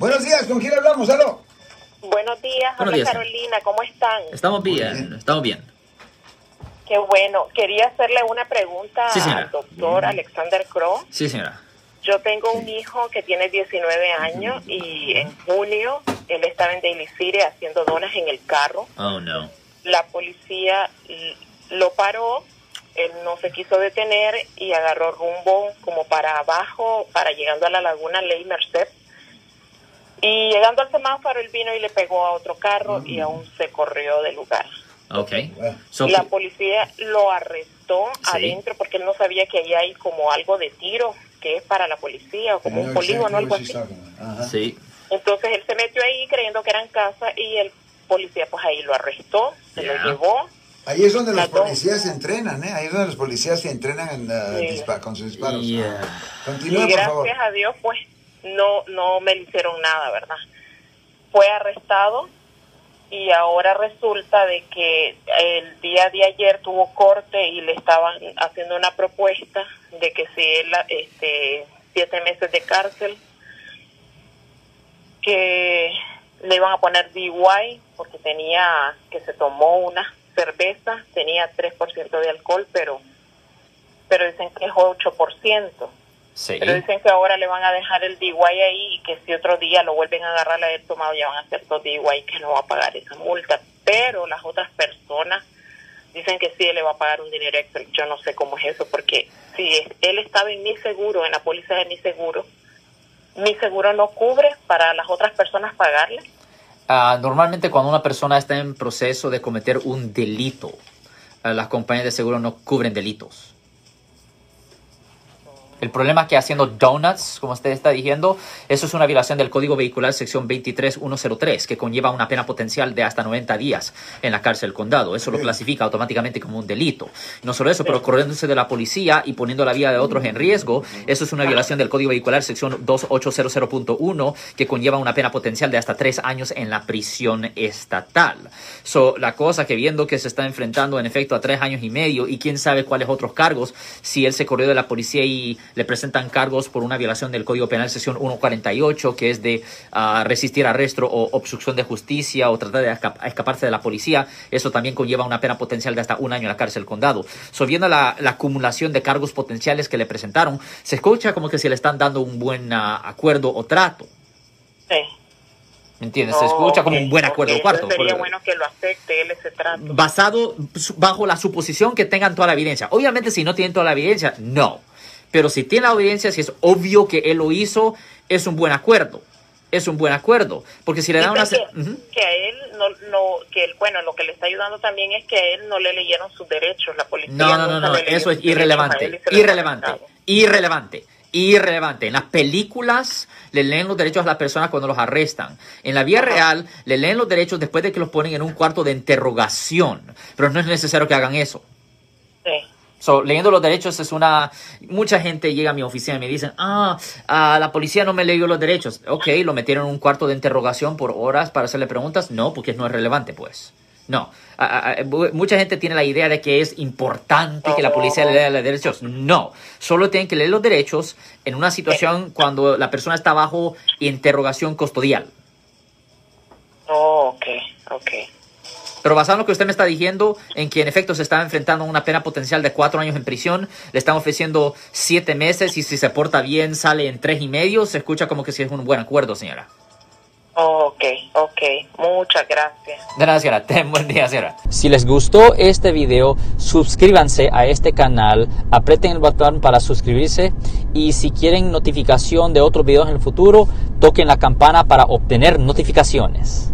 Buenos días, ¿con quién hablamos? ¿Aló? Buenos días, Buenos hola días. Carolina, ¿cómo están? Estamos bien, bien. estamos bien. Qué bueno. Quería hacerle una pregunta Sí, al doctor Alexander Crow. Sí, señora. Yo tengo un hijo que tiene 19 años y en junio él estaba en Daly City haciendo donas en el carro. Oh, no. La policía lo paró, él no se quiso detener y agarró rumbo como para abajo, para llegando a la laguna Ley Merced. Y llegando al semáforo, él vino y le pegó a otro carro y aún se corrió del lugar. Ok. So, la policía lo arrestó Sí. adentro porque él no sabía que ahí hay como algo de tiro que es para la policía o como un polígono o algo así. Ajá. sí. Entonces él se metió ahí creyendo que era en casa y el policía pues ahí lo arrestó, se Ya. lo llevó. Ahí es donde los policías se entrenan, ¿eh? Ahí es donde los policías se entrenan en, uh, Sí. con sus disparos. Yeah. Continúa, y por favor. gracias a Dios pues no no me le hicieron nada, ¿verdad? Fue arrestado y ahora resulta de que el día de ayer tuvo corte y le estaban haciendo una propuesta de que si él este siete meses de cárcel que le iban a poner DUI porque tenía que se tomó una cerveza tenía 3% de alcohol pero pero dicen que es 8% Sí. pero dicen que ahora le van a dejar el DUI ahí y que si otro día lo vuelven a agarrar a haber tomado ya van a hacer dos DUI que no va a pagar esa multa. Pero las otras personas dicen que sí, él le va a pagar un dinero extra. Yo no sé cómo es eso porque si él estaba en mi seguro, en la póliza de mi seguro, mi seguro no cubre para las otras personas pagarle. Ah, normalmente cuando una persona está en proceso de cometer un delito, ah, las compañías de seguro no cubren delitos. El problema es que haciendo donuts, como usted está diciendo, eso es una violación del Código Vehicular sección 23103, que conlleva una pena potencial de hasta 90 días en la cárcel del condado. Eso lo clasifica automáticamente como un delito. No solo eso, pero corriéndose de la policía y poniendo la vida de otros en riesgo, eso es una violación del Código Vehicular sección 2800.1, que conlleva una pena potencial de hasta tres años en la prisión estatal. So, la cosa que viendo que se está enfrentando en efecto a tres años y medio y quién sabe cuáles otros cargos, si él se corrió de la policía y le presentan cargos por una violación del Código Penal sección 148, que es de ah, resistir arresto o obstrucción de justicia o tratar de esca- escaparse de la policía, eso también conlleva una pena potencial de hasta un año en la cárcel condado. So, viendo la, la acumulación de cargos potenciales que le presentaron, se escucha como que se le están dando un buen ah, acuerdo o trato. Sí. ¿Me entiendes? Se escucha como un buen acuerdo ok, o cuarto. Sería bueno que lo acepte él ese trato. basado bajo la suposición que tengan toda la evidencia. Obviamente, si no tienen toda la evidencia, no. Pero si tiene la evidencia, si es obvio que él lo hizo, es un buen acuerdo. Es un buen acuerdo. Porque si le dan una... Que, que a él no, no, que él, bueno, lo que le está ayudando también es que a él no le leyeron sus derechos, la policía. No, no, no, no, leyó eso es irrelevante, irrelevante, irrelevante, irrelevante. En las películas le leen los derechos a las personas cuando los arrestan. En la vida real le leen los derechos después de que los ponen en un cuarto de interrogación. Pero no es necesario que hagan eso. So, leyendo los derechos es una... Mucha gente llega a mi oficina y me dicen, ah, la policía no me leyó los derechos. Ok, lo metieron en un cuarto de interrogación por horas para hacerle preguntas. No, porque no es relevante, pues. No. Mucha gente tiene la idea de que es importante que la policía le lea los derechos. No. Solo tienen que leer los derechos en una situación cuando la persona está bajo interrogación custodial. Oh, ok, ok. Pero basado en lo que usted me está diciendo, en que en efecto se está enfrentando a una pena potencial de cuatro años en prisión, le están ofreciendo siete meses y si se porta bien sale en tres y medio, se escucha como que sí es un buen acuerdo, señora. Ok, ok. Muchas gracias. Señora. Ten buen día, señora. Si les gustó este video, suscríbanse a este canal, aprieten el botón para suscribirse y si quieren notificación de otros videos en el futuro, toquen la campana para obtener notificaciones.